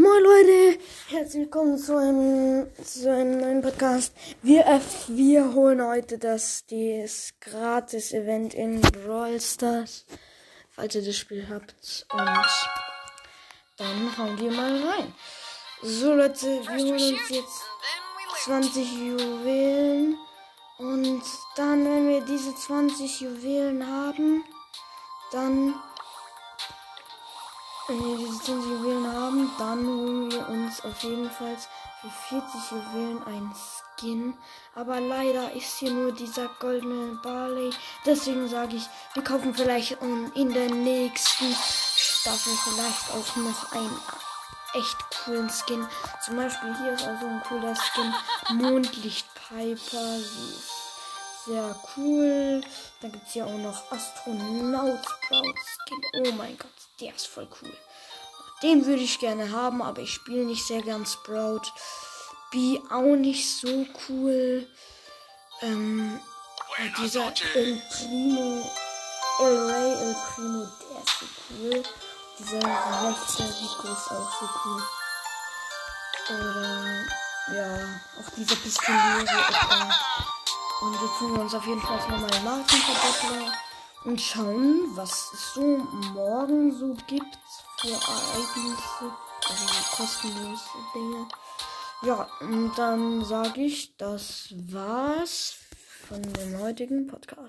Moin Leute, herzlich willkommen zu einem, zu einem neuen Podcast. Wir, äh, wir holen heute das, das Gratis-Event in Brawl Stars, falls ihr das Spiel habt. Und dann hauen wir mal rein. So Leute, wir holen uns jetzt 20 Juwelen. Und dann, wenn wir diese 20 Juwelen haben, dann wenn wir diese 20 Juwelen haben, dann holen wir uns auf jeden Fall für 40 Juwelen ein Skin. Aber leider ist hier nur dieser goldene Barley. Deswegen sage ich, wir kaufen vielleicht in der nächsten Staffel vielleicht auch noch einen echt coolen Skin. Zum Beispiel hier ist also ein cooler Skin. Mondlicht Piper. Sie sehr cool. Dann gibt es hier auch noch Astronaut Skin. Oh mein Gott, der ist voll cool. Den würde ich gerne haben, aber ich spiele nicht sehr gern Sprout. B auch nicht so cool. Ähm, dieser El Primo, El Rey El Primo, der ist so cool. Dieser rechte Rico ist auch so cool. Oder, ja, auch dieser Pistoliere. Und jetzt tun wir uns auf jeden Fall nochmal Markenverdoppler und schauen, was es so morgen so gibt für Ereignisse, also kostenlose Dinge. Ja, und dann sage ich, das war's von dem heutigen Podcast.